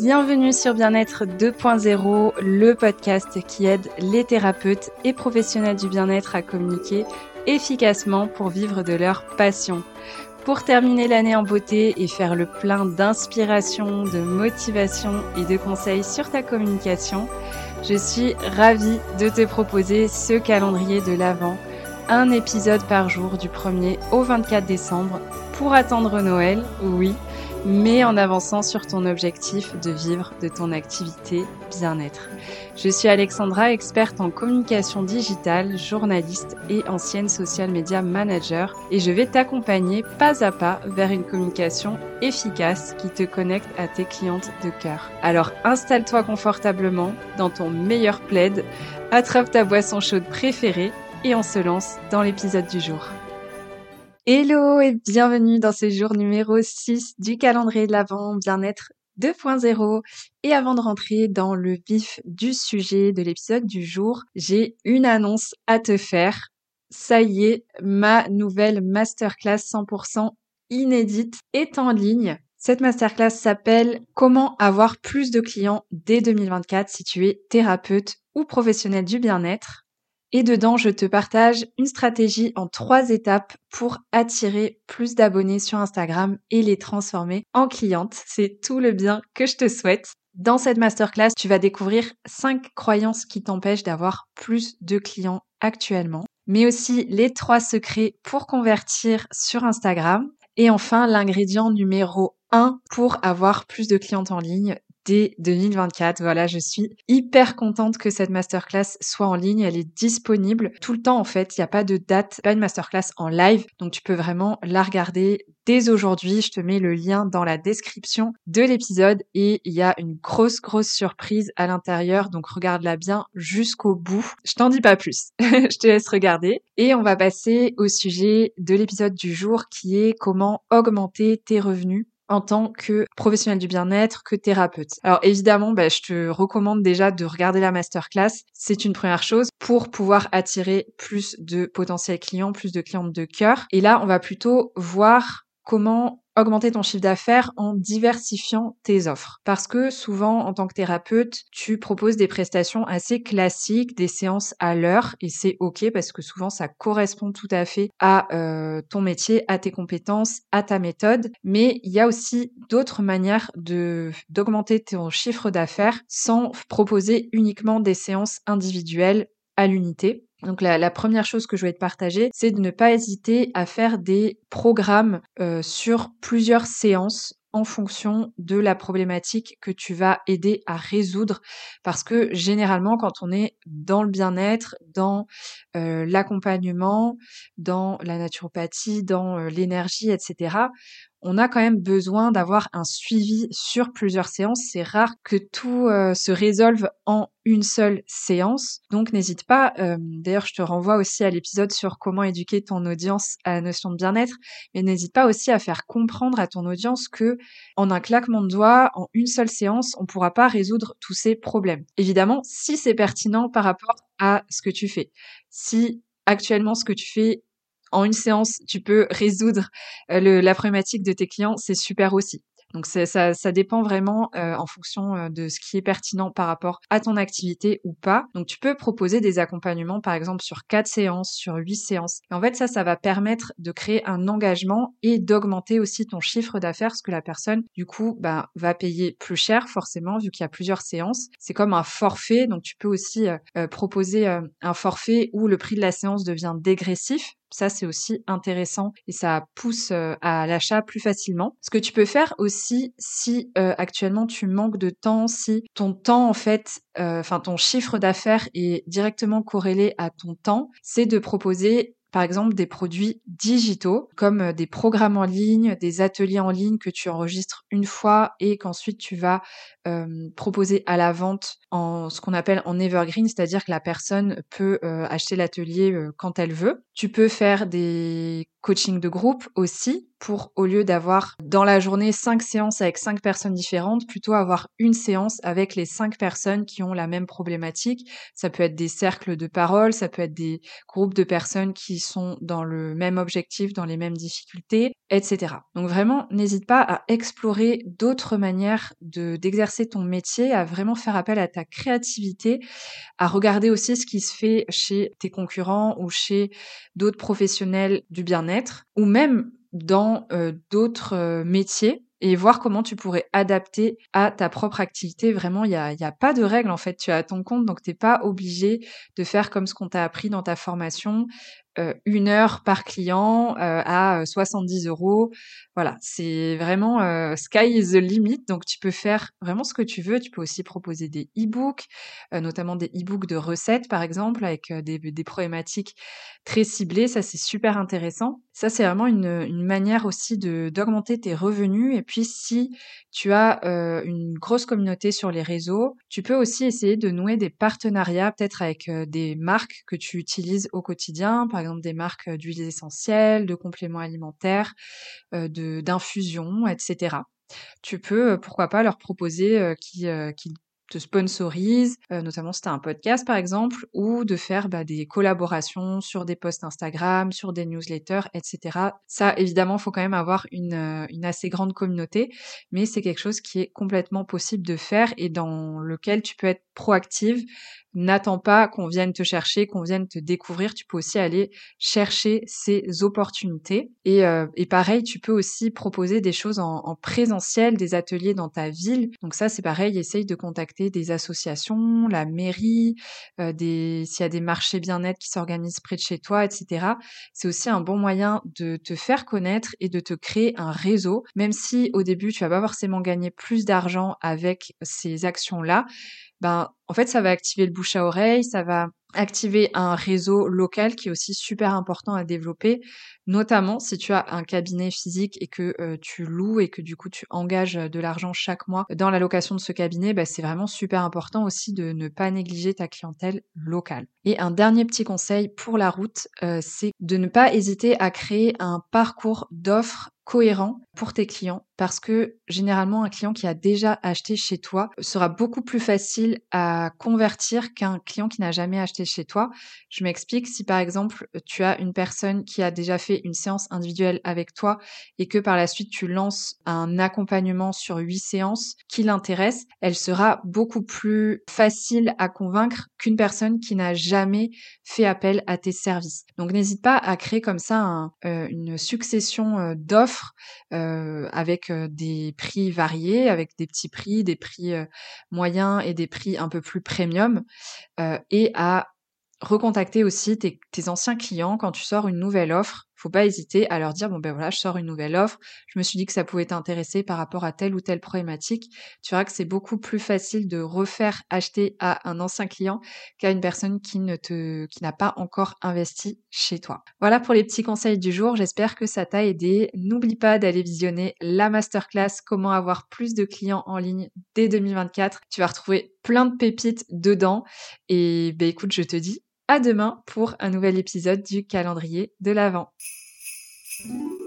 Bienvenue sur Bien-être 2.0, le podcast qui aide les thérapeutes et professionnels du bien-être à communiquer efficacement pour vivre de leur passion. Pour terminer l'année en beauté et faire le plein d'inspiration, de motivation et de conseils sur ta communication, je suis ravie de te proposer ce calendrier de l'Avent, un épisode par jour du 1er au 24 décembre pour attendre Noël, oui mais en avançant sur ton objectif de vivre de ton activité bien-être. Je suis Alexandra, experte en communication digitale, journaliste et ancienne social media manager et je vais t'accompagner pas à pas vers une communication efficace qui te connecte à tes clientes de cœur. Alors installe-toi confortablement dans ton meilleur plaid, attrape ta boisson chaude préférée et on se lance dans l'épisode du jour. Hello et bienvenue dans ce jour numéro 6 du calendrier de l'Avent Bien-être 2.0. Et avant de rentrer dans le vif du sujet de l'épisode du jour, j'ai une annonce à te faire. Ça y est, ma nouvelle masterclass 100% inédite est en ligne. Cette masterclass s'appelle Comment avoir plus de clients dès 2024 si tu es thérapeute ou professionnel du bien-être. Et dedans, je te partage une stratégie en trois étapes pour attirer plus d'abonnés sur Instagram et les transformer en clientes. C'est tout le bien que je te souhaite. Dans cette masterclass, tu vas découvrir cinq croyances qui t'empêchent d'avoir plus de clients actuellement, mais aussi les trois secrets pour convertir sur Instagram. Et enfin, l'ingrédient numéro 1 pour avoir plus de clientes en ligne dès 2024. Voilà, je suis hyper contente que cette masterclass soit en ligne. Elle est disponible tout le temps en fait. Il n'y a pas de date, pas une masterclass en live. Donc tu peux vraiment la regarder dès aujourd'hui. Je te mets le lien dans la description de l'épisode et il y a une grosse, grosse surprise à l'intérieur. Donc regarde-la bien jusqu'au bout. Je t'en dis pas plus. je te laisse regarder. Et on va passer au sujet de l'épisode du jour qui est comment augmenter tes revenus en tant que professionnel du bien-être, que thérapeute. Alors évidemment, bah, je te recommande déjà de regarder la masterclass. C'est une première chose pour pouvoir attirer plus de potentiels clients, plus de clientes de cœur. Et là, on va plutôt voir comment augmenter ton chiffre d'affaires en diversifiant tes offres. Parce que souvent, en tant que thérapeute, tu proposes des prestations assez classiques, des séances à l'heure, et c'est ok parce que souvent ça correspond tout à fait à euh, ton métier, à tes compétences, à ta méthode. Mais il y a aussi d'autres manières d'augmenter ton chiffre d'affaires sans proposer uniquement des séances individuelles à l'unité. Donc la, première chose que je vais te partager, c'est de ne pas hésiter à faire des programmes euh, sur plusieurs séances en fonction de la problématique que tu vas aider à résoudre. Parce que généralement, quand on est dans le bien-être, dans euh, l'accompagnement, dans la naturopathie, dans euh, l'énergie, etc., on a quand même besoin d'avoir un suivi sur plusieurs séances. C'est rare que tout euh, se résolve en une seule séance. Donc n'hésite pas, euh, d'ailleurs je te renvoie aussi à l'épisode sur comment éduquer ton audience à la notion de bien-être, mais n'hésite pas aussi à faire comprendre à ton audience que en un claquement de doigts, en une seule séance, on ne pourra pas résoudre tous ces problèmes. Évidemment, si c'est pertinent par rapport à ce que tu fais. Si actuellement ce que tu fais en une séance, tu peux résoudre euh, la problématique de tes clients, c'est super aussi. Donc ça, dépend vraiment euh, en fonction euh, de ce qui est pertinent par rapport à ton activité ou pas. Donc tu peux proposer des accompagnements par exemple sur quatre séances, sur huit séances. En fait ça, ça va permettre de créer un engagement et d'augmenter aussi ton chiffre d'affaires, parce que la personne du coup bah, va payer plus cher forcément vu qu'il y a plusieurs séances. C'est comme un forfait, donc tu peux aussi proposer un forfait où le prix de la séance devient dégressif ça, c'est aussi intéressant et ça pousse euh, à l'achat plus facilement. Ce que tu peux faire aussi si euh, actuellement tu manques de temps, si ton temps en fait, euh, enfin ton chiffre d'affaires est directement corrélé à ton temps, c'est de proposer par exemple des produits digitaux comme euh, des programmes en ligne, des ateliers en ligne que tu enregistres une fois et qu'ensuite tu vas euh, proposer à la vente en ce qu'on appelle en evergreen, c'est-à-dire que la personne peut euh, acheter l'atelier quand elle veut. Tu peux faire des coachings de groupe aussi pour, au lieu d'avoir dans la journée cinq séances avec cinq personnes différentes, plutôt avoir une séance avec les cinq personnes qui ont la même problématique. Ça peut être des cercles de parole, ça peut être des groupes de personnes qui sont dans le même objectif, dans les mêmes difficultés, etc. Donc vraiment, n'hésite pas à explorer d'autres manières de, d'exercer ton métier, à vraiment faire appel à ta créativité, à regarder aussi ce qui se fait chez tes concurrents ou chez d'autres professionnels du bien-être, ou même dans euh, d'autres euh, métiers et voir comment tu pourrais adapter à ta propre activité. Vraiment, il n'y a, y a pas de règle en fait. Tu as ton compte, donc tu n'es pas obligé de faire comme ce qu'on t'a appris dans ta formation. Euh, une heure par client euh, à 70 euros. Voilà, c'est vraiment euh, sky is the limit. Donc tu peux faire vraiment ce que tu veux. Tu peux aussi proposer des e-books, notamment des e-books de recettes par exemple, avec des, des, problématiques très ciblées. Ça c'est super intéressant. Ça c'est vraiment une, une manière aussi d'augmenter tes revenus. Et puis si tu as une grosse communauté sur les réseaux, tu peux aussi essayer de nouer des partenariats peut-être avec des marques que tu utilises au quotidien. Par exemple des marques d'huiles essentielles, de compléments alimentaires, de d'infusions, etc. Tu peux, pourquoi pas, leur proposer qu'ils te sponsorisent, notamment si tu un podcast par exemple, ou de faire bah, des collaborations sur des posts Instagram, sur des newsletters, etc. Ça, évidemment, faut quand même avoir une, une assez grande communauté, mais c'est quelque chose qui est complètement possible de faire et dans lequel tu peux être proactive N'attends pas qu'on vienne te chercher, qu'on vienne te découvrir. Tu peux aussi aller chercher ces opportunités. Et, euh, et pareil, tu peux aussi proposer des choses en, en, présentiel, des ateliers dans ta ville. Donc ça, c'est pareil. Essaye de contacter des associations, la mairie, euh, des s'il y a des marchés bien-être qui s'organisent près de chez toi, etc. C'est aussi un bon moyen de te faire connaître et de te créer un réseau. Même si au début, tu vas pas forcément gagner plus d'argent avec ces actions-là, ben en fait ça va activer le bouche à oreille, ça va activer un réseau local qui est aussi super important à développer, notamment si tu as un cabinet physique et que euh, tu loues et que du coup tu engages de l'argent chaque mois dans la location de ce cabinet, ben, c'est vraiment super important aussi de ne pas négliger ta clientèle locale. Et un dernier petit conseil pour la route, euh, c'est de ne pas hésiter à créer un parcours d'offres cohérent pour tes clients parce que généralement un client qui a déjà acheté chez toi sera beaucoup plus facile à convertir qu'un client qui n'a jamais acheté chez toi. Je m'explique, si par exemple tu as une personne qui a déjà fait une séance individuelle avec toi et que par la suite tu lances un accompagnement sur huit séances qui l'intéresse, elle sera beaucoup plus facile à convaincre qu'une personne qui n'a jamais fait appel à tes services. Donc n'hésite pas à créer comme ça euh, une succession euh, d'offres euh, avec des prix variés, avec des petits prix, des prix moyens et des prix un peu plus premium, et à recontacter aussi tes, anciens clients quand tu sors une nouvelle offre. Faut pas hésiter à leur dire bon ben voilà, je sors une nouvelle offre. Je me suis dit que ça pouvait t'intéresser par rapport à telle ou telle problématique. Tu verras que c'est beaucoup plus facile de refaire acheter à un ancien client qu'à une personne qui qui n'a pas encore investi chez toi. Voilà pour les petits conseils du jour. J'espère que ça t'a aidé. N'oublie pas d'aller visionner la masterclass comment avoir plus de clients en ligne dès 2024. Tu vas retrouver plein de pépites dedans. Et ben écoute, je te dis à demain pour un nouvel épisode du calendrier de l'Avent.